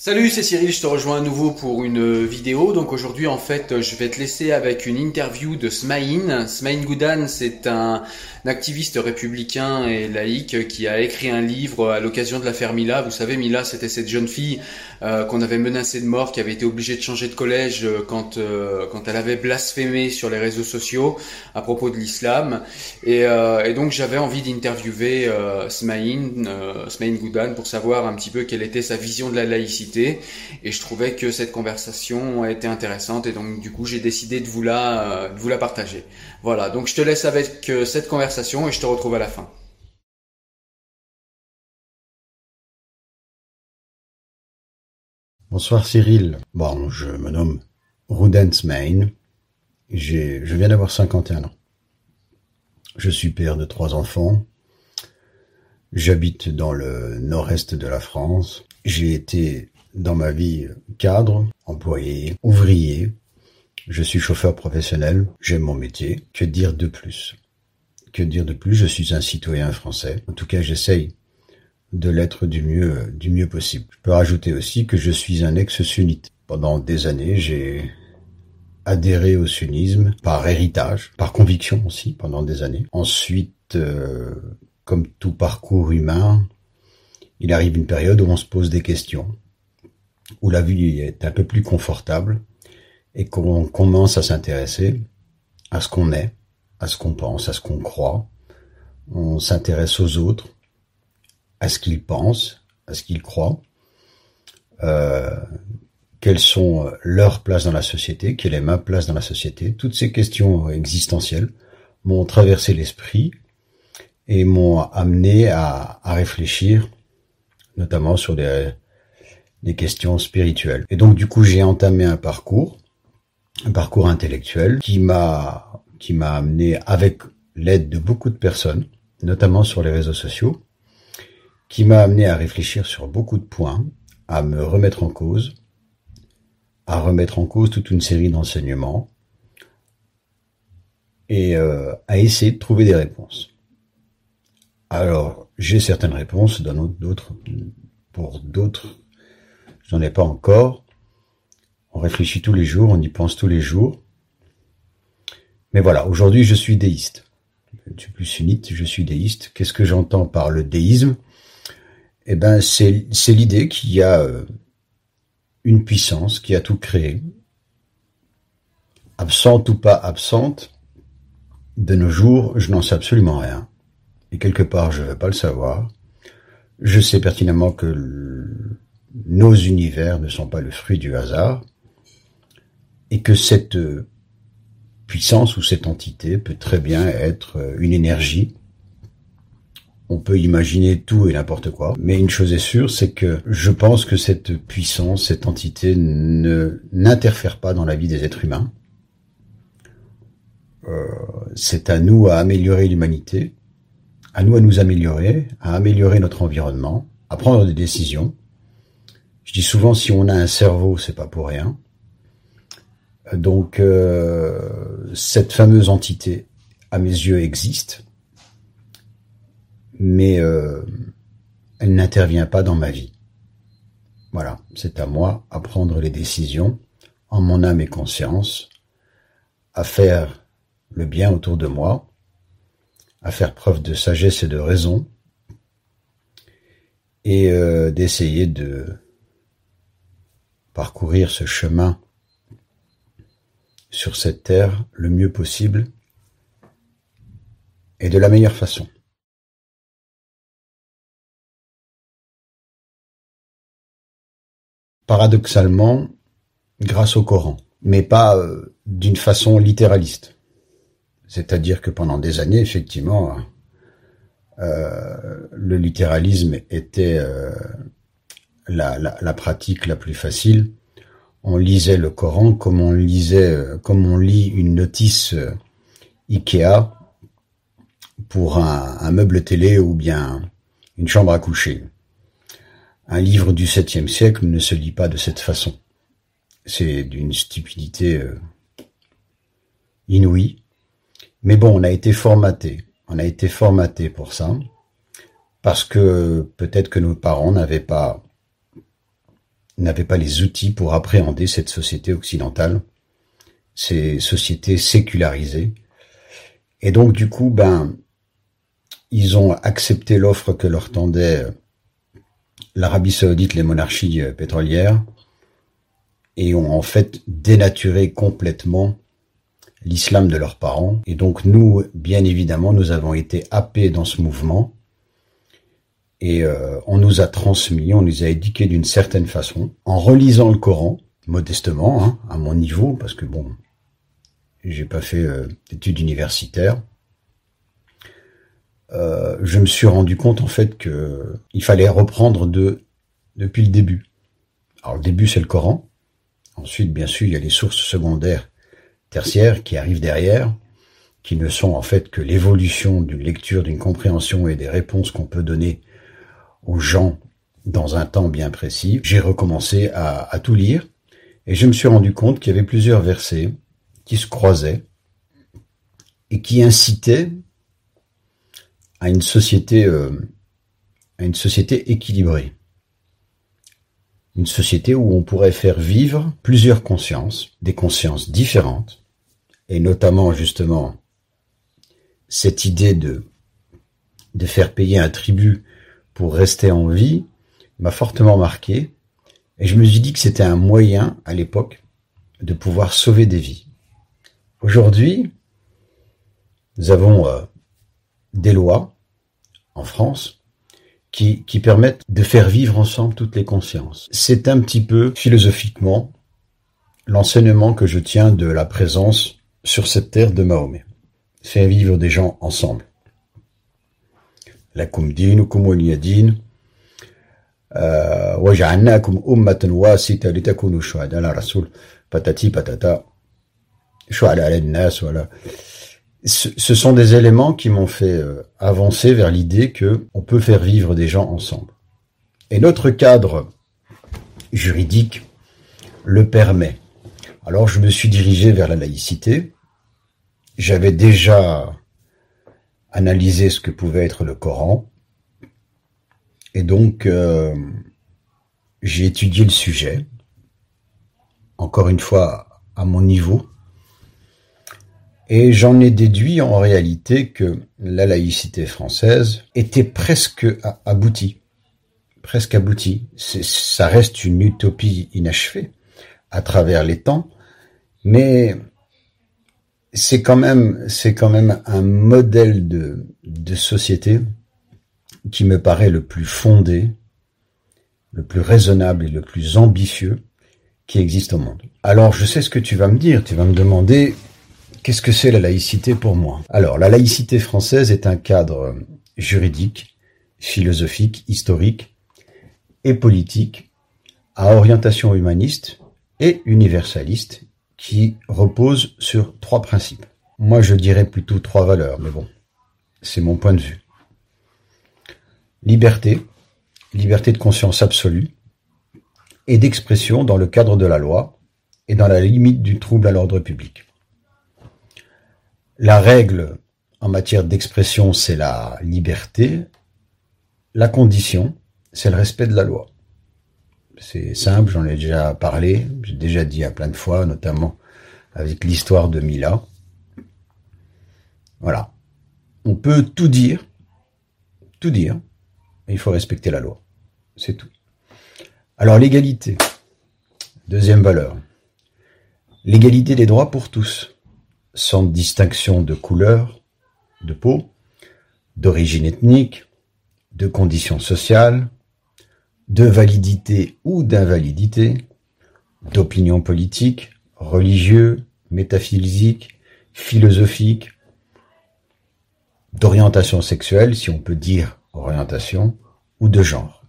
Salut, c'est Cyril, je te rejoins à nouveau pour une vidéo. Donc aujourd'hui, en fait, je vais te laisser avec une interview de Smaïn. Smaïn Goudan, c'est un activiste républicain et laïque qui a écrit un livre à l'occasion de l'affaire Mila. Vous savez, Mila, c'était cette jeune fille euh, qu'on avait menacée de mort, qui avait été obligée de changer de collège euh, quand euh, quand elle avait blasphémé sur les réseaux sociaux à propos de l'islam. Et, euh, et, donc j'avais envie d'interviewer euh, Smaïn, euh, Smaïn Goudan, pour savoir un petit peu quelle était sa vision de la laïcité et je trouvais que cette conversation était intéressante et donc du coup j'ai décidé de vous la de vous la partager. Voilà, donc je te laisse avec cette conversation et je te retrouve à la fin. Bonsoir Cyril. Bon, je me nomme Rudens Main. Je viens d'avoir 51 ans. Je suis père de trois enfants. J'habite dans le nord-est de la France. J'ai été dans ma vie cadre, employé, ouvrier. Je suis chauffeur professionnel. J'aime mon métier. Que dire de plus? Que dire de plus? Je suis un citoyen français. En tout cas, j'essaye de l'être du mieux, du mieux possible. Je peux rajouter aussi que je suis un ex-sunnite. Pendant des années, j'ai adhéré au sunnisme par héritage, par conviction aussi pendant des années. Ensuite, euh, comme tout parcours humain, il arrive une période où on se pose des questions, où la vie est un peu plus confortable et qu'on commence à s'intéresser à ce qu'on est, à ce qu'on pense, à ce qu'on croit. On s'intéresse aux autres, à ce qu'ils pensent, à ce qu'ils croient, euh, quelles sont leurs places dans la société, quelle est ma place dans la société. Toutes ces questions existentielles m'ont traversé l'esprit et m'ont amené à, à, réfléchir, notamment sur des, des questions spirituelles. Et donc du coup j'ai entamé un parcours, un parcours intellectuel qui m'a qui m'a amené avec l'aide de beaucoup de personnes, notamment sur les réseaux sociaux, qui m'a amené à réfléchir sur beaucoup de points, à me remettre en cause, à remettre en cause toute une série d'enseignements et euh, à essayer de trouver des réponses. Alors, j'ai certaines réponses, d'autres, pour d'autres, j'en ai pas encore. On réfléchit tous les jours, on y pense tous les jours. Mais voilà, aujourd'hui, je suis déiste. Je suis plus sunnite, je suis déiste. Qu'est-ce que j'entends par le déisme? Eh ben, c'est l'idée qu'il y a euh, une puissance qui a tout créé, absente ou pas absente. De nos jours, je n'en sais absolument rien. Et quelque part, je ne veux pas le savoir. Je sais pertinemment que nos univers ne sont pas le fruit du hasard et que cette puissance ou cette entité peut très bien être une énergie. On peut imaginer tout et n'importe quoi, mais une chose est sûre, c'est que je pense que cette puissance, cette entité ne n'interfère pas dans la vie des êtres humains. Euh, c'est à nous à améliorer l'humanité, à nous à nous améliorer, à améliorer notre environnement, à prendre des décisions. Je dis souvent si on a un cerveau, c'est pas pour rien. Donc euh, cette fameuse entité, à mes yeux, existe, mais euh, elle n'intervient pas dans ma vie. Voilà, c'est à moi à prendre les décisions en mon âme et conscience, à faire le bien autour de moi, à faire preuve de sagesse et de raison, et euh, d'essayer de parcourir ce chemin sur cette terre le mieux possible et de la meilleure façon. Paradoxalement, grâce au Coran, mais pas euh, d'une façon littéraliste. C'est-à-dire que pendant des années, effectivement, euh, le littéralisme était euh, la, la, pratique la plus facile. On lisait le Coran comme on lisait, comme on lit une notice Ikea pour un, meuble télé ou bien une chambre à coucher. Un livre du septième siècle ne se lit pas de cette façon. C'est d'une stupidité euh, inouïe. Mais bon, on a été formaté. On a été formaté pour ça. Parce que peut-être que nos parents n'avaient pas n'avaient pas les outils pour appréhender cette société occidentale, ces sociétés sécularisées. Et donc du coup, ben, ils ont accepté l'offre que leur tendait euh, l'Arabie saoudite, les monarchies euh, pétrolières, et ont en fait dénaturé complètement l'islam de leurs parents. Et donc nous, bien évidemment, nous avons été happés dans ce mouvement, et euh, on nous a transmis, on nous a éduqués d'une certaine façon, en relisant le Coran, modestement, hein, à mon niveau, parce que bon, j'ai pas fait d'études universitaires, euh, je me suis rendu compte en fait que il fallait reprendre de depuis le début. Alors le début c'est le Coran. Ensuite, bien sûr, il y a les sources secondaires, tertiaires qui arrivent derrière, qui ne sont en fait que l'évolution d'une lecture, d'une compréhension et des réponses qu'on peut donner aux gens dans un temps bien précis. J'ai recommencé à, tout lire et je me suis rendu compte qu'il y avait plusieurs versets qui se croisaient et qui incitaient à une société, euh, à une société équilibrée. Une société où on pourrait faire vivre plusieurs consciences, des consciences différentes, et notamment justement cette idée de faire payer un tribut pour rester en vie m'a fortement marqué, et je me suis dit que c'était un moyen à l'époque de pouvoir sauver des vies. Aujourd'hui, nous avons euh, des lois en France qui, qui permettent de faire vivre ensemble toutes les consciences. C'est un petit peu philosophiquement l'enseignement que je tiens de la présence sur cette terre de Mahomet. Faire vivre des gens ensemble. La din kum waliyadin وجعلناكم أمة واسطة لتكونوا شهداء على الرسول patati patata شهداء على الناس voilà ce sont des éléments qui m'ont fait euh, avancer vers l'idée que on peut faire vivre des gens ensemble. Et notre cadre juridique le permet. Alors je me suis dirigé vers la laïcité. J'avais déjà analysé ce que pouvait être le Coran. Et donc euh, j'ai étudié le sujet, encore une fois à mon niveau, et j'en ai déduit en réalité que la laïcité française était presque aboutie. Presque aboutie. Ça reste une utopie inachevée à travers les temps, mais c'est quand même, c'est quand même un modèle de, de société qui me paraît le plus fondé, le plus raisonnable et le plus ambitieux qui existe au monde. Alors je sais ce que tu vas me dire, tu vas me demander Qu'est-ce que c'est la laïcité pour moi? Alors, la laïcité française est un cadre juridique, philosophique, historique et politique à orientation humaniste et universaliste qui repose sur trois principes. Moi, je dirais plutôt trois valeurs, mais bon, c'est mon point de vue. Liberté, liberté de conscience absolue et d'expression dans le cadre de la loi et dans la limite du trouble à l'ordre public. La règle en matière d'expression, c'est la liberté. La condition, c'est le respect de la loi. C'est simple, j'en ai déjà parlé, j'ai déjà dit à plein de fois, notamment avec l'histoire de Mila. Voilà. On peut tout dire, tout dire, mais il faut respecter la loi. C'est tout. Alors l'égalité. Deuxième valeur. L'égalité des droits pour tous, sans distinction de couleur, de peau, d'origine ethnique, de conditions sociales, de validité ou d'invalidité, d'opinion politique, religieux, métaphysique, philosophique, d'orientation sexuelle, si on peut dire orientation, ou de genre.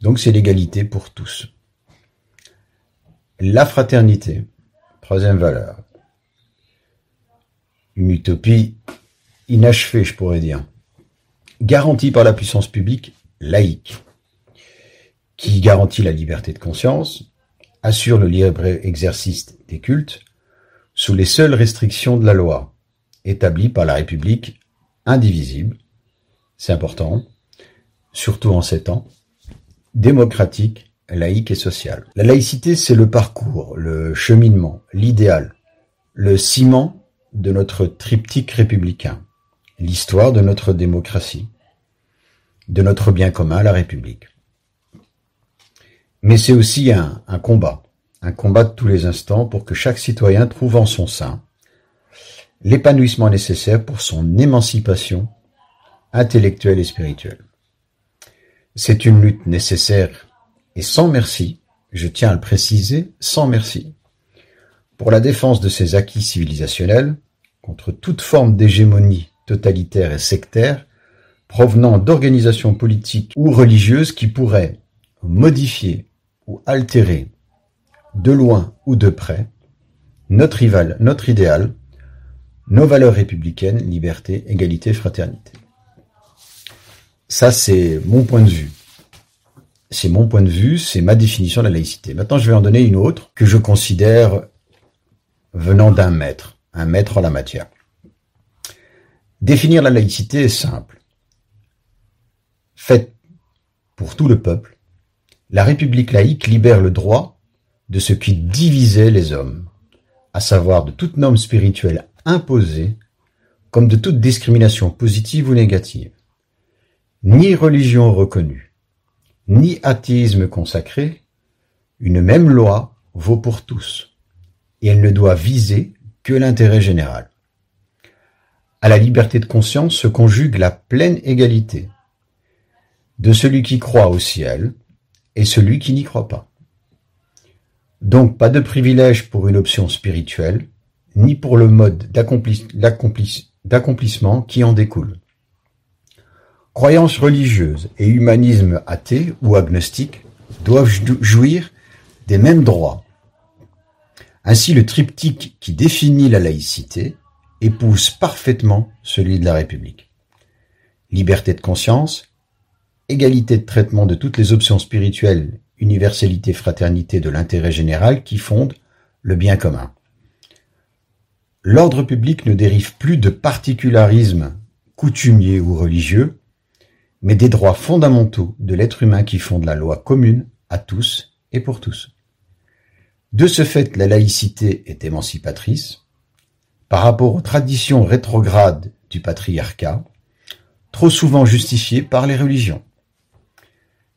Donc c'est l'égalité pour tous. La fraternité, troisième valeur. Une utopie inachevée, je pourrais dire. Garantie par la puissance publique laïque, qui garantit la liberté de conscience, assure le libre exercice des cultes, sous les seules restrictions de la loi, établie par la République indivisible, c'est important, surtout en ces temps, démocratique, laïque et social. La laïcité, c'est le parcours, le cheminement, l'idéal, le ciment de notre triptyque républicain, l'histoire de notre démocratie, de notre bien commun, la République. Mais c'est aussi un, combat, un combat de tous les instants pour que chaque citoyen trouve en son sein l'épanouissement nécessaire pour son émancipation intellectuelle et spirituelle. C'est une lutte nécessaire et sans merci, je tiens à le préciser, sans merci, pour la défense de ses acquis civilisationnels contre toute forme d'hégémonie totalitaire et sectaire provenant d'organisations politiques ou religieuses qui pourraient modifier ou altérer de loin ou de près notre rival, notre idéal, nos valeurs républicaines, liberté, égalité, fraternité. Ça, c'est mon point de vue. C'est mon point de vue, c'est ma définition de la laïcité. Maintenant, je vais en donner une autre que je considère venant d'un maître, un maître en la matière. Définir la laïcité est simple. Faite pour tout le peuple, la République laïque libère le droit de ce qui divisait les hommes, à savoir de toute norme spirituelle imposée, comme de toute discrimination positive ou négative. Ni religion reconnue, ni athéisme consacré, une même loi vaut pour tous, et elle ne doit viser que l'intérêt général. À la liberté de conscience se conjugue la pleine égalité de celui qui croit au ciel et celui qui n'y croit pas. Donc pas de privilège pour une option spirituelle, ni pour le mode d'accomplissement qui en découle. Croyances religieuses et humanisme athée ou agnostique doivent jouir des mêmes droits. Ainsi le triptyque qui définit la laïcité épouse parfaitement celui de la République. Liberté de conscience, égalité de traitement de toutes les options spirituelles, universalité, fraternité de l'intérêt général qui fondent le bien commun. L'ordre public ne dérive plus de particularisme coutumier ou religieux, mais des droits fondamentaux de l'être humain qui fondent la loi commune à tous et pour tous. De ce fait, la laïcité est émancipatrice par rapport aux traditions rétrogrades du patriarcat, trop souvent justifiées par les religions.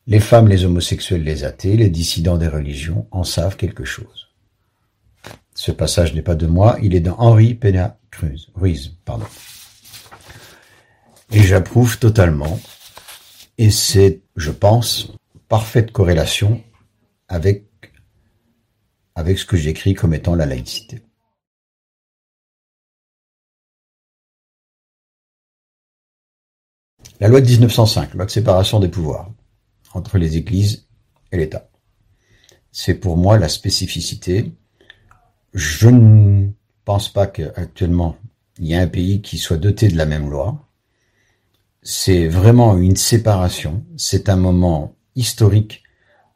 Les femmes, les homosexuels, les athées, les dissidents des religions en savent quelque chose. Ce passage n'est pas de moi, il est dans Henri Pena Ruiz, pardon. Et j'approuve totalement et c'est, je pense, parfaite corrélation avec, avec ce que j'écris comme étant la laïcité. La loi de 1905, loi de séparation des pouvoirs entre les églises et l'État. C'est pour moi la spécificité. Je ne pense pas qu'actuellement il y ait un pays qui soit doté de la même loi c'est vraiment une séparation, c'est un moment historique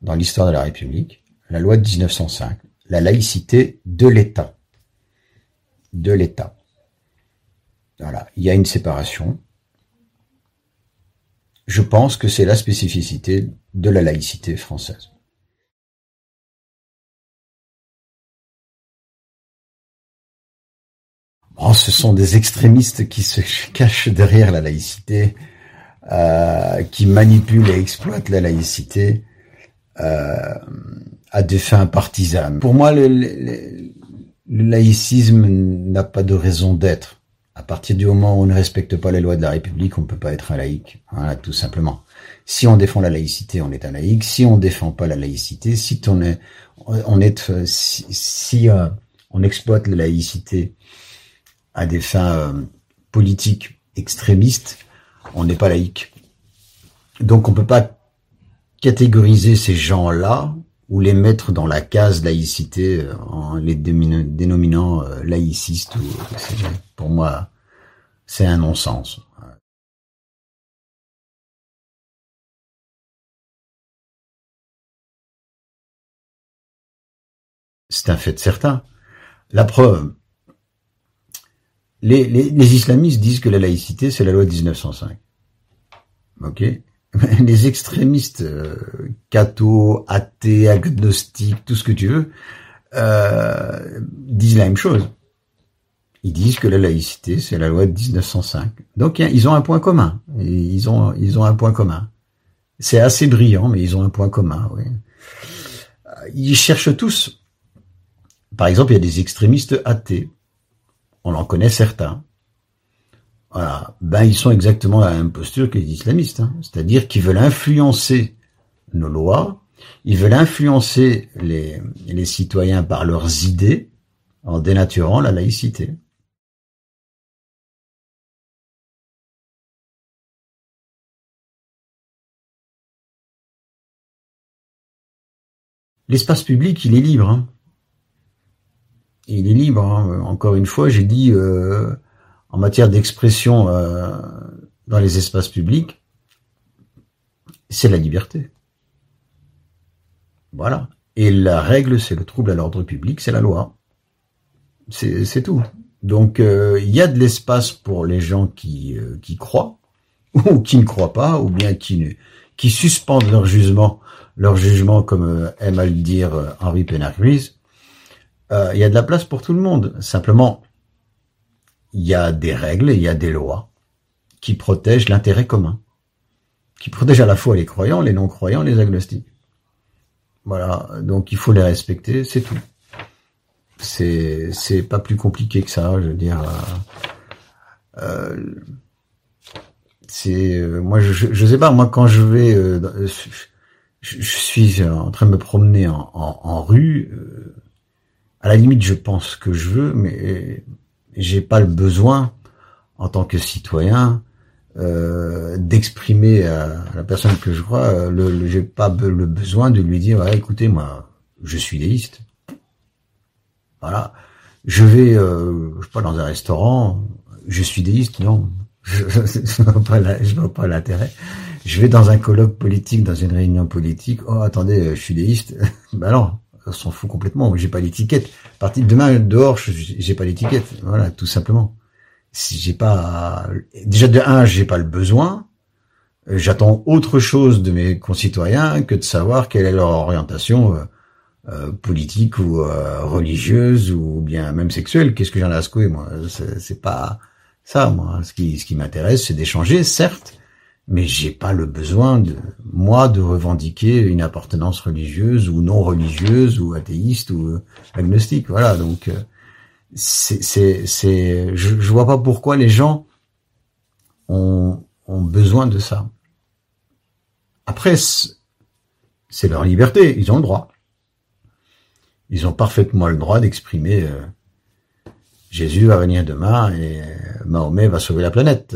dans l'histoire de la République, la loi de 1905, la laïcité de l'État. De l'État. Voilà, il y a une séparation. Je pense que c'est la spécificité de la laïcité française. Ce sont des extrémistes qui se cachent derrière la laïcité, euh, qui manipulent et exploitent la laïcité euh, à des fins partisanes. Pour moi, le laïcisme n'a pas de raison d'être. À partir du moment où on ne respecte pas les lois de la République, on ne peut pas être un laïc. Voilà, tout simplement. Si on défend la laïcité, on est un laïc. Si on défend pas la laïcité, si on est, on est, si, si euh, on exploite la laïcité à des fins euh, politiques extrémistes, on n'est pas laïque. Donc on peut pas catégoriser ces gens-là ou les mettre dans la case laïcité euh, en les dénominant euh, laïcistes ou pour moi c'est un non-sens. C'est un fait certain. La preuve, les, les, les, islamistes disent que la laïcité, c'est la loi de 1905. Ok? Les extrémistes euh, cathos, athées, agnostiques, tout ce que tu veux, euh, disent la même chose. Ils disent que la laïcité, c'est la loi de 1905. Donc ils ont un point commun. Ils ont, ils ont un point commun. C'est assez brillant, mais ils ont un point commun. Oui. Ils cherchent tous. Par exemple, il y a des extrémistes athées on en connaît certains. Voilà, ben ils sont exactement dans la même posture que les islamistes, hein. c'est-à-dire qu'ils veulent influencer nos lois, ils veulent influencer les, les citoyens par leurs idées en dénaturant la laïcité. L'espace public, il est libre. Hein il est libre. Hein. Encore une fois, j'ai dit euh, en matière d'expression euh, dans les espaces publics, c'est la liberté. Voilà. Et la règle, c'est le trouble à l'ordre public, c'est la loi. C'est tout. Donc euh, il y a de l'espace pour les gens qui, qui croient ou qui ne croient pas, ou bien qui, qui suspendent leur jugement, leur jugement, comme aime à le dire Henri Pénard-Ruiz, euh, il y a de la place pour tout le monde. Simplement, il y a des règles, il y a des lois qui protègent l'intérêt commun, qui protègent à la fois les croyants, les non-croyants, les agnostiques. Voilà, donc il faut les respecter, c'est tout. C'est c'est pas plus compliqué que ça, je veux dire. Euh, euh c'est euh, moi je, je, sais pas moi quand je vais je, je, suis en train de me promener en, en, en rue à la limite, je pense que je veux, mais j'ai pas le besoin, en tant que citoyen, euh, d'exprimer à la personne que je crois, euh, le, j'ai pas le besoin de lui dire, écoutez, moi, je suis déiste. Voilà. Je vais, euh, je sais pas, dans un restaurant, je suis déiste, non. Je, je, vois pas l'intérêt. Je vais dans un colloque politique, dans une réunion politique. Oh, attendez, je suis déiste. ben non s'en fout complètement. J'ai pas l'étiquette. Partir demain dehors, j'ai pas l'étiquette. Voilà, tout simplement. Si j'ai pas, déjà de un, j'ai pas le besoin. Euh, j'attends autre chose de mes concitoyens que de savoir quelle est leur orientation euh, euh politique ou euh, religieuse ou bien même sexuelle. Qu'est-ce que j'en ai à secouer moi? C'est pas ça moi. Ce qui ce qui m'intéresse, c'est d'échanger, certes, mais j'ai pas le besoin de moi de revendiquer une appartenance religieuse ou non religieuse ou athéiste ou euh, agnostique. Voilà donc euh, c'est c'est c'est je, je vois pas pourquoi les gens ont ont besoin de ça. Après c'est leur liberté ils ont le droit. Ils ont parfaitement le droit d'exprimer euh, Jésus va venir demain et Mahomet va sauver la planète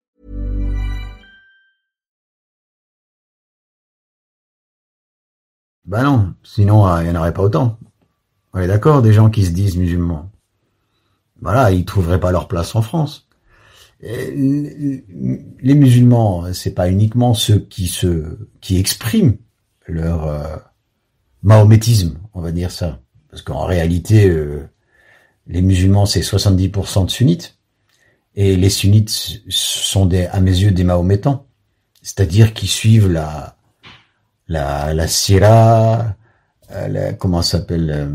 Bah non, sinon euh, il n'y en aurait pas autant. On est d'accord, des gens qui se disent musulmans. Voilà, ils trouveraient pas leur place en France. Les musulmans, c'est pas uniquement ceux qui se, qui expriment leur euh, mahométisme, on va dire ça, parce qu'en réalité, euh, les musulmans c'est 70% de sunnites et les sunnites sont des, à mes yeux des mahométans, c'est-à-dire qui suivent la la la sira, euh, la, comment s'appelle euh,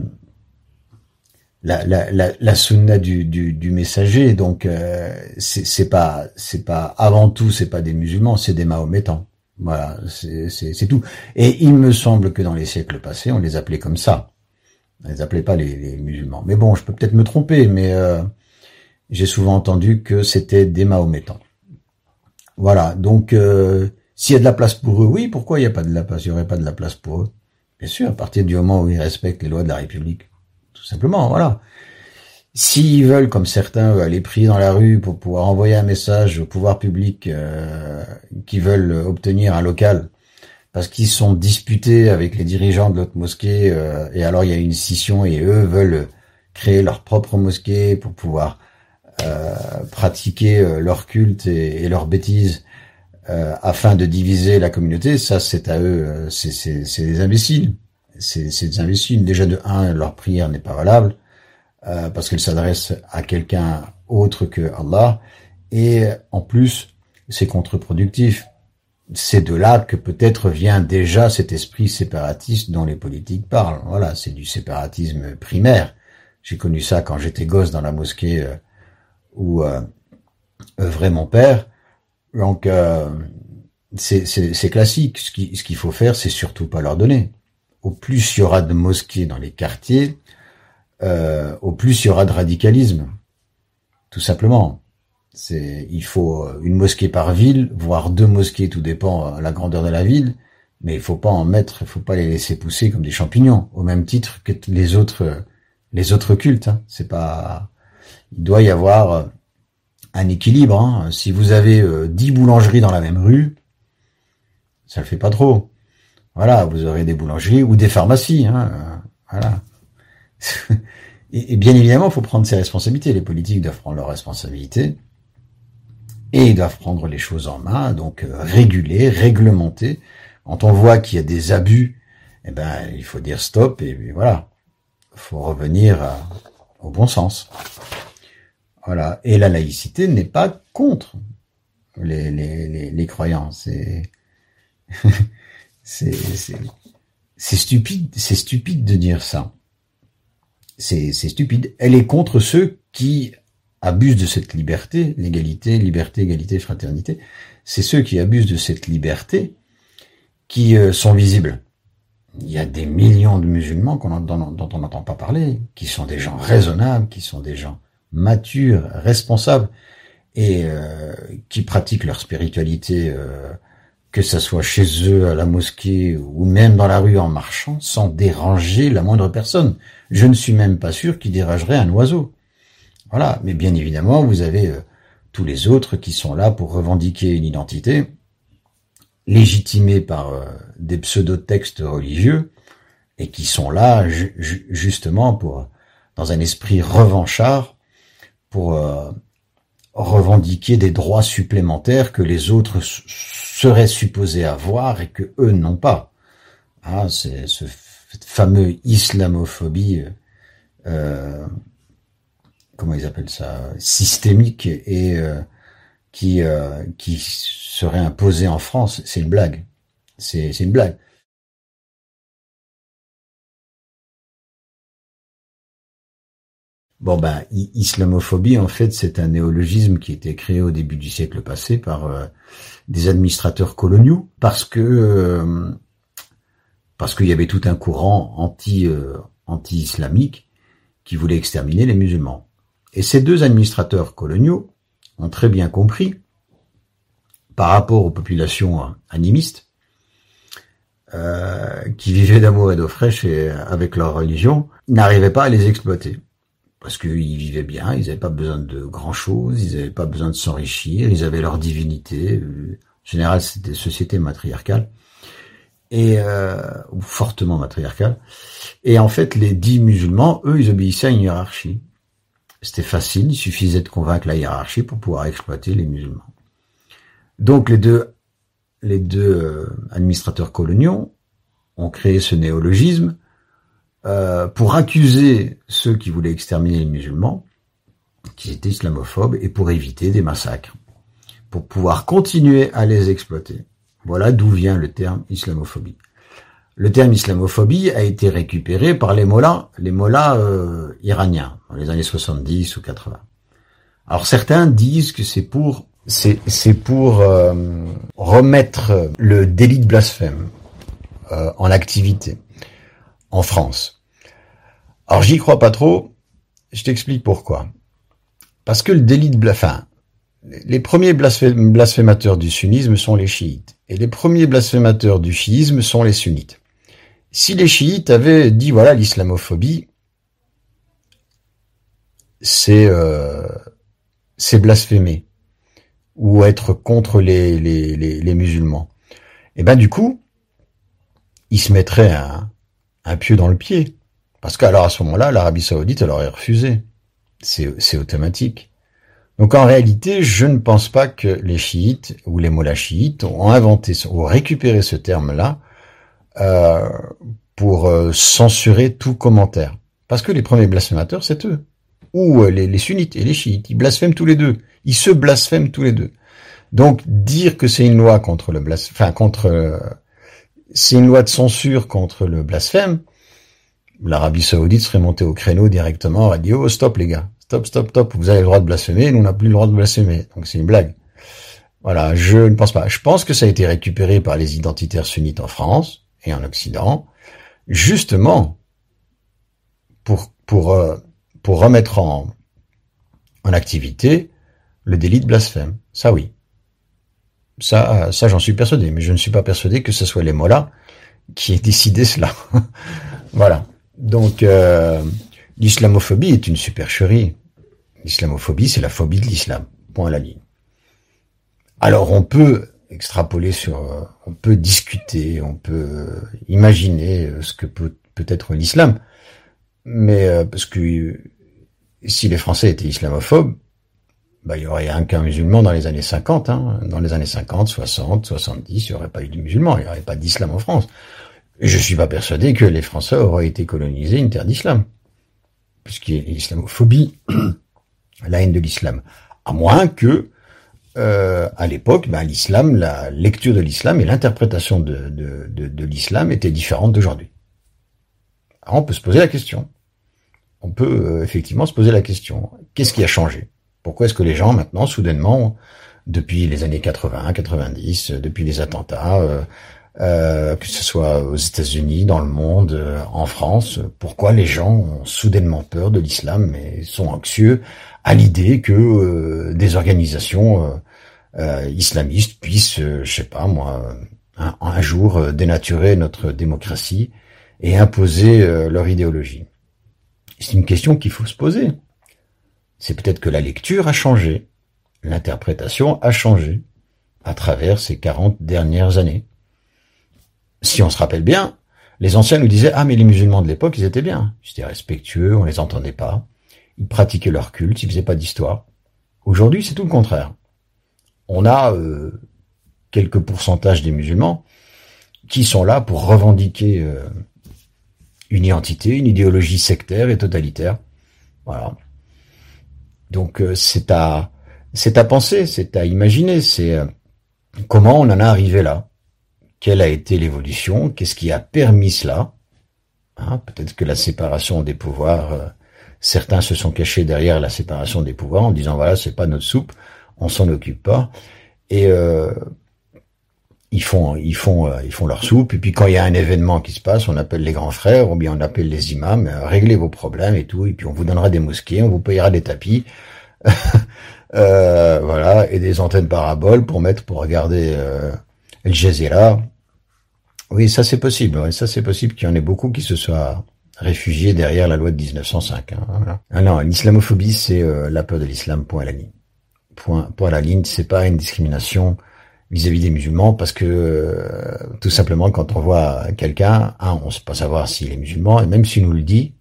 la, la, la, la sunna du, du, du messager. Donc euh, c'est pas c'est pas avant tout c'est pas des musulmans, c'est des mahométans. Voilà, c'est c'est tout. Et il me semble que dans les siècles passés, on les appelait comme ça. On les appelait pas les, les musulmans. Mais bon, je peux peut-être me tromper, mais euh, j'ai souvent entendu que c'était des mahométans. Voilà, donc euh, s'il y a de la place pour eux, oui, pourquoi il n'y a pas de la place? Il n'y aurait pas de la place pour eux Bien sûr, à partir du moment où ils respectent les lois de la République. Tout simplement, voilà. S'ils veulent, comme certains, aller prier dans la rue pour pouvoir envoyer un message au pouvoir public euh, qui veulent obtenir un local, parce qu'ils sont disputés avec les dirigeants de l'autre mosquée, euh, et alors il y a une scission et eux veulent créer leur propre mosquée pour pouvoir euh, pratiquer euh, leur culte et, et leurs bêtises euh, afin de diviser la communauté, ça c'est à eux, euh, c'est des imbéciles. C'est des imbéciles. Déjà de un, leur prière n'est pas valable euh, parce qu'elle s'adresse à quelqu'un autre que Allah, et en plus c'est contre-productif. C'est de là que peut-être vient déjà cet esprit séparatiste dont les politiques parlent. Voilà, c'est du séparatisme primaire. J'ai connu ça quand j'étais gosse dans la mosquée euh, où euh, œuvrait mon père. Donc euh, c'est classique. Ce qu'il ce qu'il faut faire, c'est surtout pas leur donner. Au plus il y aura de mosquées dans les quartiers, euh, au plus il y aura de radicalisme. Tout simplement. C'est il faut une mosquée par ville, voire deux mosquées, tout dépend de la grandeur de la ville. Mais il faut pas en mettre, il faut pas les laisser pousser comme des champignons, au même titre que les autres les autres cultes. Hein. C'est pas, il doit y avoir un équilibre. Hein. Si vous avez euh, 10 boulangeries dans la même rue, ça le fait pas trop. Voilà, vous aurez des boulangeries ou des pharmacies. Hein. euh, Voilà. et, bien évidemment, il faut prendre ses responsabilités. Les politiques doivent prendre leurs responsabilités et ils doivent prendre les choses en main, donc euh, réguler, réglementer. Quand on voit qu'il y a des abus, eh ben il faut dire stop et voilà, faut revenir au bon sens. Voilà. Et la laïcité n'est pas contre les, les, les, les croyants. C'est stupide. C'est stupide de dire ça. C'est stupide. Elle est contre ceux qui abusent de cette liberté, l'égalité, liberté, égalité, fraternité. C'est ceux qui abusent de cette liberté qui euh, sont visibles. Il y a des millions de musulmans dont on n'entend pas parler, qui sont des gens raisonnables, qui sont des gens matures, responsables, et euh, qui pratiquent leur spiritualité, euh, que ça soit chez eux, à la mosquée, ou même dans la rue en marchant, sans déranger la moindre personne. Je ne suis même pas sûr qu'ils dérangeraient un oiseau. Voilà, mais bien évidemment, vous avez euh, tous les autres qui sont là pour revendiquer une identité, légitimée par euh, des pseudo-textes religieux, et qui sont là ju- ju- justement pour, dans un esprit revanchard, pour euh, revendiquer des droits supplémentaires que les autres seraient supposés avoir et que eux n'ont pas. Ah, c'est ce fameux islamophobie, euh, euh, comment ils appellent ça, systémique et euh, qui euh, qui serait imposée en France. C'est une blague. C'est une blague. Bon ben, islamophobie en fait c'est un néologisme qui a été créé au début du siècle passé par euh, des administrateurs coloniaux parce que euh, parce qu'il y avait tout un courant anti euh, anti-islamique qui voulait exterminer les musulmans. Et ces deux administrateurs coloniaux ont très bien compris par rapport aux populations animistes qui vivaient d'amour et d'eau fraîche et avec leur religion, n'arrivaient pas à les exploiter parce qu'ils vivaient bien, ils n'avaient pas besoin de grand-chose, ils n'avaient pas besoin de s'enrichir, ils avaient leur divinité. En général, c'était des sociétés matriarcales et euh, ou fortement matriarcales. Et en fait, les dix musulmans, eux, ils obéissaient à une hiérarchie. C'était facile, il suffisait de convaincre la hiérarchie pour pouvoir exploiter les musulmans. Donc les deux, les deux euh, administrateurs coloniaux ont créé ce néologisme euh, pour accuser ceux qui voulaient exterminer les musulmans, qui étaient islamophobes, et pour éviter des massacres, pour pouvoir continuer à les exploiter. Voilà d'où vient le terme islamophobie. Le terme islamophobie a été récupéré par les mollahs, les mollahs euh, iraniens, dans les années 70 ou 80. Alors certains disent que c'est pour c'est pour euh, remettre le délit de blasphème en activité en France. Alors j'y crois pas trop, je t'explique pourquoi. Parce que le délit de blasphème, les premiers blasphémateurs du sunnisme sont les chiites, et les premiers blasphémateurs du chiisme sont les sunnites. Si les chiites avaient dit voilà l'islamophobie, c'est euh, blasphémer ou être contre les, les, les, musulmans. Et eh ben du coup, ils se mettraient un, un pieu dans le pied. Parce qu'alors à ce moment-là, l'Arabie Saoudite, elle aurait refusé. C'est automatique. Donc en réalité, je ne pense pas que les chiites ou les mollahs chiites ont inventé ou récupéré ce terme-là euh, pour euh, censurer tout commentaire. Parce que les premiers blasphémateurs, c'est eux. Ou euh, les, sunnites et les chiites. Ils blasphèment tous les deux. Ils se blasphèment tous les deux. Donc dire que c'est une loi contre le blasphème, enfin contre, c'est une loi de censure contre le blasphème, l'Arabie Saoudite serait montée au créneau directement, aurait dit oh stop les gars, stop stop stop, vous avez le droit de blasphémer, nous on n'a plus le droit de blasphémer, donc c'est une blague. Voilà, je ne pense pas. Je pense que ça a été récupéré par les identitaires sunnites en France et en Occident, justement pour pour euh, pour remettre en en activité le délit de blasphème. Ça oui. Ça, ça j'en suis persuadé, mais je ne suis pas persuadé que ce soit les mollahs qui aient décidé cela. voilà. Donc, euh, l'islamophobie est une supercherie. L'islamophobie, c'est la phobie de l'islam. Point à la ligne. Alors, on peut extrapoler sur, euh, on peut discuter, on peut euh, imaginer ce que peut, peut être l'islam. Mais parce que si les Français étaient islamophobes, bah, il y aurait un qu'un musulman dans les années 50. Hein. Dans les années 50, 60, 70, il n'y aurait pas eu de musulmans, il n'y aurait pas d'islam en France. Je suis pas persuadé que les Français auraient été colonisés une terre d'islam. Puisqu'il y a l'islamophobie, la haine de l'islam. À moins que, euh, à l'époque, ben, l'islam, la lecture de l'islam et l'interprétation de, de, de, l'islam étaient différentes d'aujourd'hui. Alors on peut se poser la question. On peut euh, effectivement se poser la question. Qu'est-ce qui a changé? Pourquoi est-ce que les gens maintenant, soudainement, depuis les années 80, 90, depuis les attentats, euh, euh, que ce soit aux États-Unis, dans le monde, euh, en France, pourquoi les gens ont soudainement peur de l'islam et sont anxieux à l'idée que euh, des organisations islamistes puissent, je sais pas moi, un, un, jour dénaturer notre démocratie et imposer leur idéologie. C'est une question qu'il faut se poser. C'est peut-être que la lecture a changé, l'interprétation a changé à travers ces 40 dernières années si on se rappelle bien, les anciens nous disaient, ah mais les musulmans de l'époque, ils étaient bien. Ils étaient respectueux, on les entendait pas. Ils pratiquaient leur culte, ils faisaient pas d'histoire. Aujourd'hui, c'est tout le contraire. On a euh, quelques pourcentages des musulmans qui sont là pour revendiquer euh, une identité, une idéologie sectaire et totalitaire. Voilà. Donc euh, c'est à c'est à penser, c'est à imaginer, c'est comment on en a arrivé là quelle a été l'évolution, qu'est-ce qui a permis cela. Hein, peut-être que la séparation des pouvoirs euh, Certains se sont cachés derrière la séparation des pouvoirs en disant voilà, c'est pas notre soupe, on s'en occupe pas. Et euh, ils font, ils font, euh, ils font leur soupe. Et puis quand il y a un événement qui se passe, on appelle les grands frères ou bien on appelle les imams, euh, réglez vos problèmes et tout. Et puis on vous donnera des mosquées, on vous payera des tapis, voilà, et des antennes paraboles pour mettre, pour regarder Jazeera. Oui, ça c'est possible. Ça c'est possible qu'il y en ait beaucoup qui se soient réfugiés derrière la loi de 1905. Hein. Ah non, l'islamophobie c'est la peur de l'islam. Point à la ligne. Point, point à la ligne. C'est pas une discrimination vis-à-vis des musulmans parce que euh, tout simplement quand on voit quelqu'un, un, on ne sait pas savoir s'il est musulman et même s'il nous le dit,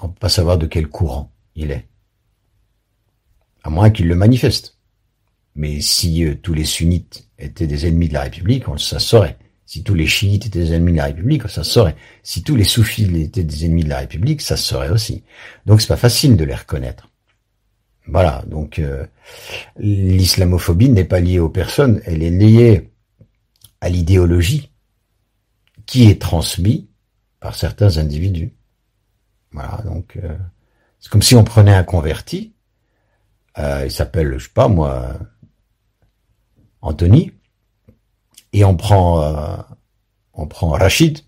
on ne peut pas savoir de quel courant il est. À moins qu'il le manifeste. Mais si euh, tous les sunnites étaient des ennemis de la République, on ça saurait. Si tous les chiites étaient des ennemis de la République, ça saurait. Si tous les soufis étaient des ennemis de la République, ça saurait aussi. Donc c'est pas facile de les reconnaître. Voilà, donc euh, l'islamophobie n'est pas liée aux personnes, elle est liée à l'idéologie qui est transmise par certains individus. Voilà, donc euh, c'est comme si on prenait un converti, euh, il s'appelle, je sais pas moi, Anthony, et on prend, on prend Rachid,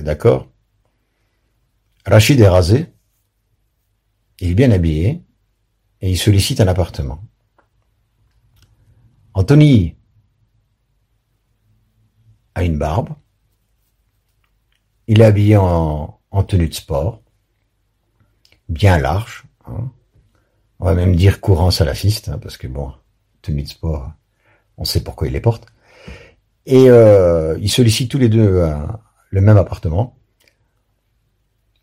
d'accord? Rachid est rasé, il est bien habillé, et il sollicite un appartement. Anthony a une barbe, il est habillé en, tenue de sport, bien large, hein. on va même dire courant salafiste, hein, parce que bon, tenue de sport, on sait pourquoi il les porte, et euh, ils sollicitent tous les deux euh, le même appartement.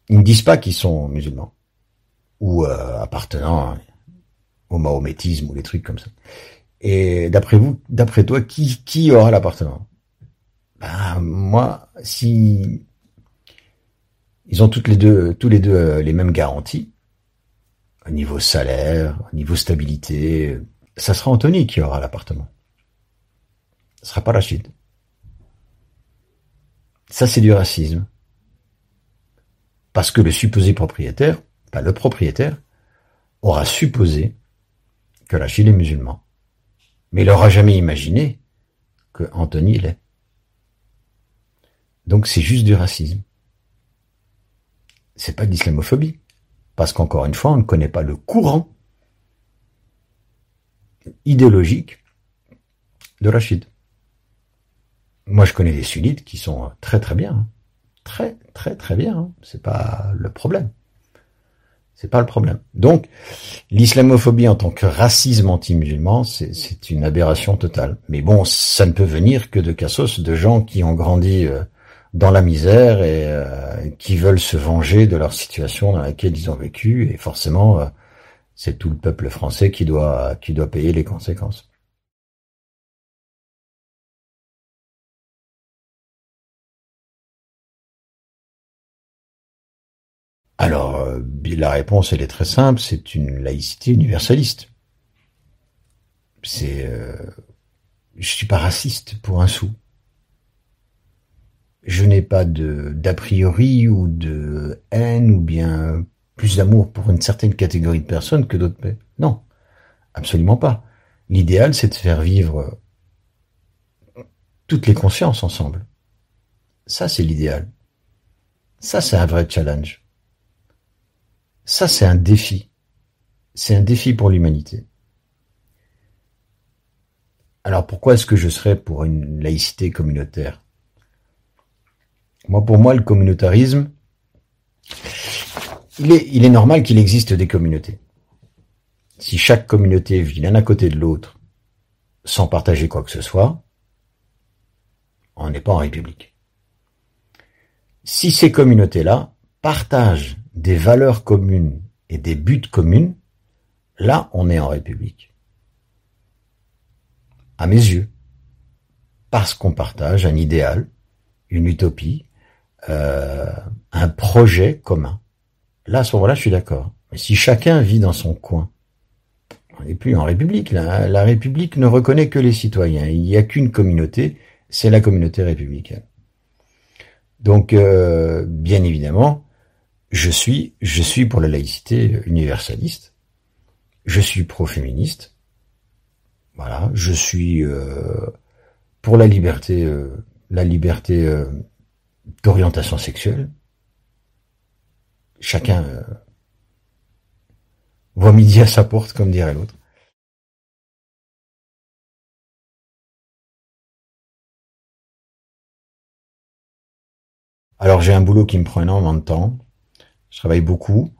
Ils ne disent pas qu'ils sont musulmans ou euh, appartenant au mahométisme ou des trucs comme ça. Et d'après vous, d'après toi, qui, qui aura l'appartement? Ben moi, si ils ont toutes les deux, tous les deux euh, les mêmes garanties, au niveau salaire, au niveau stabilité, ça sera Anthony qui aura l'appartement. Ce sera pas Rachid. Ça, c'est du racisme. Parce que le supposé propriétaire, le propriétaire, aura supposé que Rachid est musulman. Mais il n'aura jamais imaginé que Anthony l'est. Donc c'est juste du racisme. C'est pas de l'islamophobie. Parce qu'encore une fois, on ne connaît pas le courant idéologique de Rachid. Moi, je connais des sunnites qui sont très très bien. Hein. Très très très bien. Hein. C'est pas le problème. C'est pas le problème. Donc, l'islamophobie en tant que racisme anti-musulman, c'est une aberration totale. Mais bon, ça ne peut venir que de cassos, de gens qui ont grandi euh, dans la misère et euh, qui veulent se venger de leur situation dans laquelle ils ont vécu. Et forcément, euh, c'est tout le peuple français qui doit qui doit payer les conséquences. Alors, euh, la réponse, elle est très simple, c'est une laïcité universaliste. C'est, euh, je suis pas raciste pour un sou. Je n'ai pas de d'a priori ou de haine ou bien plus d'amour pour une certaine catégorie de personnes que d'autres. Non, absolument pas. L'idéal, c'est de faire vivre toutes les consciences ensemble. Ça, c'est l'idéal. Ça, c'est un vrai challenge. Ça, c'est un défi. C'est un défi pour l'humanité. Alors pourquoi est-ce que je serais pour une laïcité communautaire? Moi, pour moi, le communautarisme, il est, il est normal qu'il existe des communautés. Si chaque communauté vit l'un à côté de l'autre sans partager quoi que ce soit, on n'est pas en République. Si ces communautés-là partagent des valeurs communes et des buts communs, là on est en République. À mes yeux. Parce qu'on partage un idéal, une utopie, euh, un projet commun. Là, à ce moment-là, je suis d'accord. Mais si chacun vit dans son coin, on n'est plus en République. La République ne reconnaît que les citoyens. Il n'y a qu'une communauté, c'est la communauté républicaine. Donc, euh, bien évidemment, je suis, je suis pour la laïcité universaliste. Je suis pro-féministe. Voilà, je suis euh, pour la liberté, euh, la liberté euh, d'orientation sexuelle. Chacun voit midi à sa porte, comme dirait l'autre. Alors j'ai un boulot qui me prend énormément de temps. Je travaille beaucoup.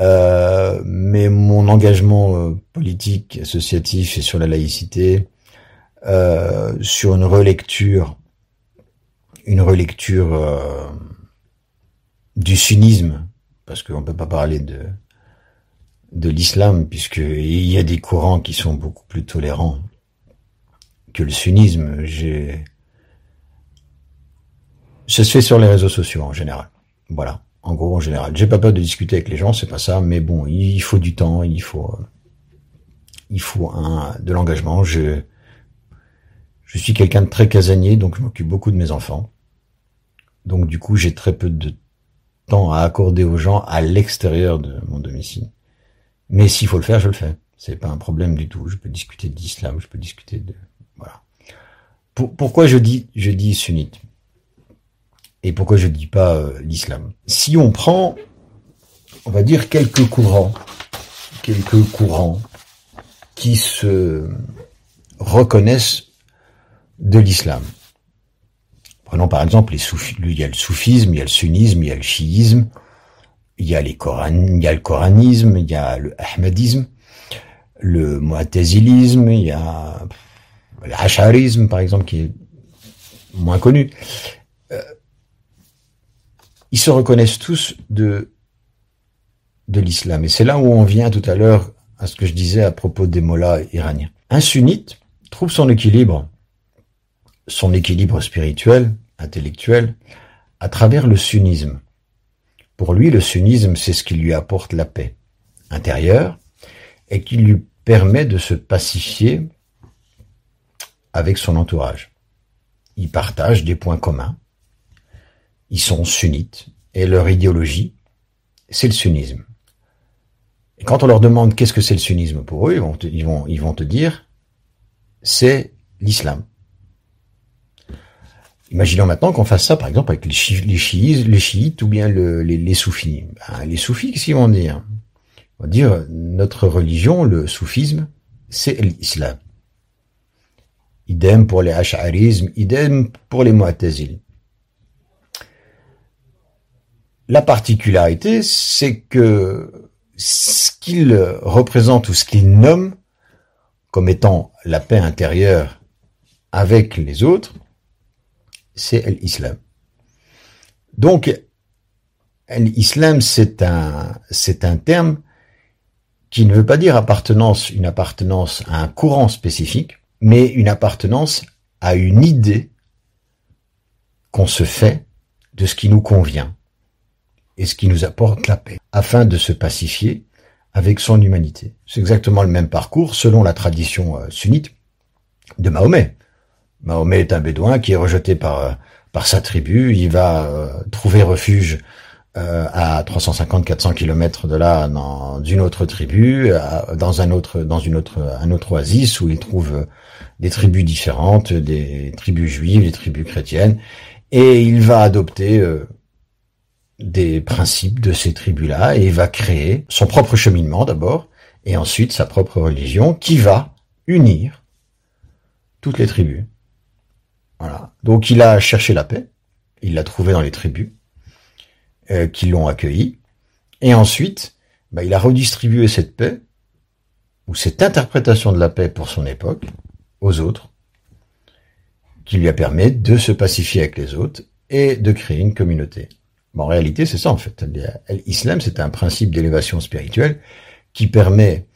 Euh, mais mon engagement euh, politique, associatif et sur la laïcité, euh, sur une relecture, une relecture euh, du sunnisme, parce qu'on peut pas parler de de l'islam, puisqu'il y a des courants qui sont beaucoup plus tolérants que le sunnisme. J'ai ça se fait sur les réseaux sociaux en général. Voilà. En gros, en général. J'ai pas peur de discuter avec les gens, c'est pas ça, mais bon, il faut du temps, il faut, il faut un, de l'engagement. Je, je suis quelqu'un de très casanier, donc je m'occupe beaucoup de mes enfants. Donc du coup, j'ai très peu de temps à accorder aux gens à l'extérieur de mon domicile. Mais s'il faut le faire, je le fais. C'est pas un problème du tout. Je peux discuter d'islam, je peux discuter de, voilà. pourquoi je dis, je dis sunnite? Et pourquoi je ne dis pas euh, l'islam? Si on prend, on va dire, quelques courants, quelques courants qui se reconnaissent de l'islam. Prenons par exemple les soufis, il y a le soufisme, il y a le sunnisme, il y a le chiisme, il y a les Coran, il y a le coranisme, il y a le ahmadisme, le mu'tazilisme, il y a l'asharisme par exemple qui est moins connu ils se reconnaissent tous de, de l'islam. Et c'est là où on vient tout à l'heure à ce que je disais à propos des mollahs iraniens. Un sunnite trouve son équilibre, son équilibre spirituel, intellectuel, à travers le sunnisme. Pour lui, le sunnisme, c'est ce qui lui apporte la paix intérieure et qui lui permet de se pacifier avec son entourage. Il partage des points communs, ils sont sunnites et leur idéologie, c'est le sunnisme. Et quand on leur demande qu'est-ce que c'est le sunnisme pour eux, ils vont te, ils vont, ils vont te dire c'est l'islam. Imaginons maintenant qu'on fasse ça, par exemple, avec les, chiites, les chiites ou bien les, soufis. Ben, les soufis, qu'est-ce qu'ils vont dire? Ils vont dire notre religion, le soufisme, c'est l'islam. Idem pour les ash'arismes, idem pour les mu'tazil. La particularité, c'est que ce qu'il représente ou ce qu'il nomme comme étant la paix intérieure avec les autres, c'est l'islam. Donc, l'islam, c'est un, c'est un terme qui ne veut pas dire appartenance, une appartenance à un courant spécifique, mais une appartenance à une idée qu'on se fait de ce qui nous convient et ce qui nous apporte la paix, afin de se pacifier avec son humanité. C'est exactement le même parcours selon la tradition euh, sunnite de Mahomet. Mahomet est un bédouin qui est rejeté par, euh, par sa tribu, il va euh, trouver refuge à 350-400 kilomètres de là dans une autre tribu, dans un autre dans une autre un autre oasis où il trouve des tribus différentes, des tribus juives, des tribus chrétiennes, et il va adopter des principes de ces tribus-là et va créer son propre cheminement d'abord et ensuite sa propre religion qui va unir toutes les tribus. Voilà. Donc il a cherché la paix, il l'a trouvé dans les tribus euh, qui l'ont accueilli et ensuite bah, il a redistribué cette paix ou cette interprétation de la paix pour son époque aux autres qui lui a permis de se pacifier avec les autres et de créer une communauté en réalité, c'est ça en fait. L'islam, c'est un principe d'élévation spirituelle qui permet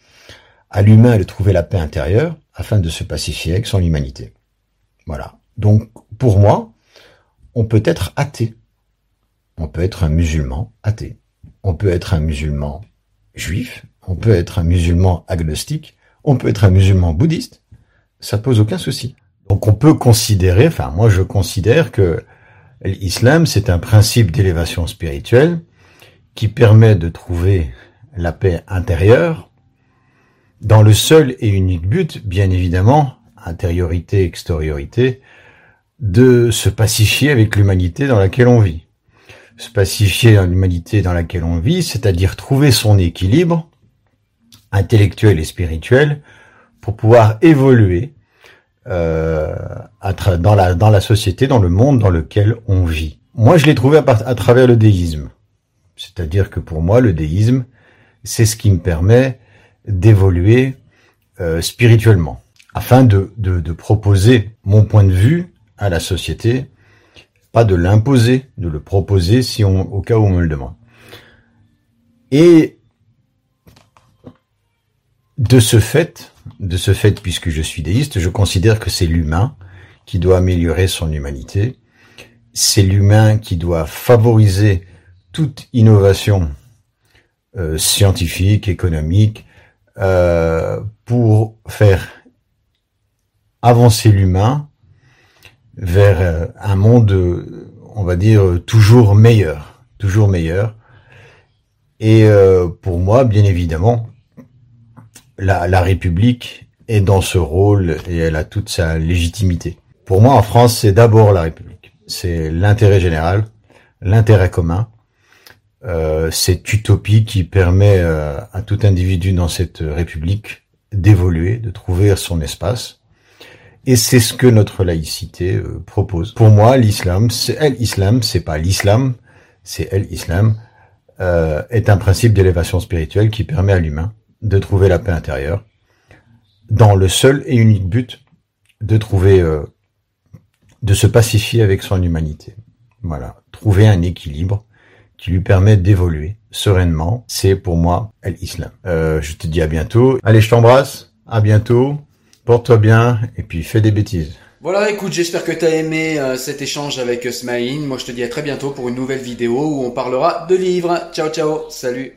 à l'humain de trouver la paix intérieure afin de se pacifier avec son humanité. Voilà. Donc, pour moi, on peut être athée. On peut être un musulman athée. On peut être un musulman juif. On peut être un musulman agnostique. On peut être un musulman bouddhiste. Ça pose aucun souci. Donc, on peut considérer, enfin, moi, je considère que L'islam, c'est un principe d'élévation spirituelle qui permet de trouver la paix intérieure dans le seul et unique but, bien évidemment, intériorité, extériorité, de se pacifier avec l'humanité dans laquelle on vit. Se pacifier dans l'humanité dans laquelle on vit, c'est-à-dire trouver son équilibre intellectuel et spirituel pour pouvoir évoluer dans, la, dans la société, dans le monde dans lequel on vit. Moi, je l'ai trouvé à, à travers le déisme. C'est-à-dire que pour moi, le déisme, c'est ce qui me permet d'évoluer euh, spirituellement, afin de, de, de, proposer mon point de vue à la société, pas de l'imposer, de le proposer si on, au cas où on me le demande. Et de ce fait, de ce fait, puisque je suis déiste, je considère que c'est l'humain qui doit améliorer son humanité, c'est l'humain qui doit favoriser toute innovation euh, scientifique, économique, euh, pour faire avancer l'humain vers euh, un monde, on va dire, toujours meilleur, toujours meilleur. Et pour moi, bien évidemment, la, la République est dans ce rôle et elle a toute sa légitimité. Pour moi, en France, c'est d'abord la République. C'est l'intérêt général, l'intérêt commun, euh, cette utopie qui permet euh, à tout individu dans cette République d'évoluer, de trouver son espace. Et c'est ce que notre laïcité euh, propose. Pour moi, l'islam, c'est elle, islam, c'est pas l'islam, c'est elle, islam, est un principe d'élévation spirituelle qui permet à l'humain de trouver la paix intérieure dans le seul et unique but de trouver, de se pacifier avec son humanité. Voilà, trouver un équilibre qui lui permet d'évoluer sereinement. C'est pour moi l'islam. Euh, je te dis à bientôt. Allez, je t'embrasse. À bientôt. Porte-toi bien et puis fais des bêtises. Voilà, écoute, j'espère que tu as aimé euh, cet échange avec Smaïn. Moi, je te dis à très bientôt pour une nouvelle vidéo où on parlera de livres. Ciao, ciao. Salut.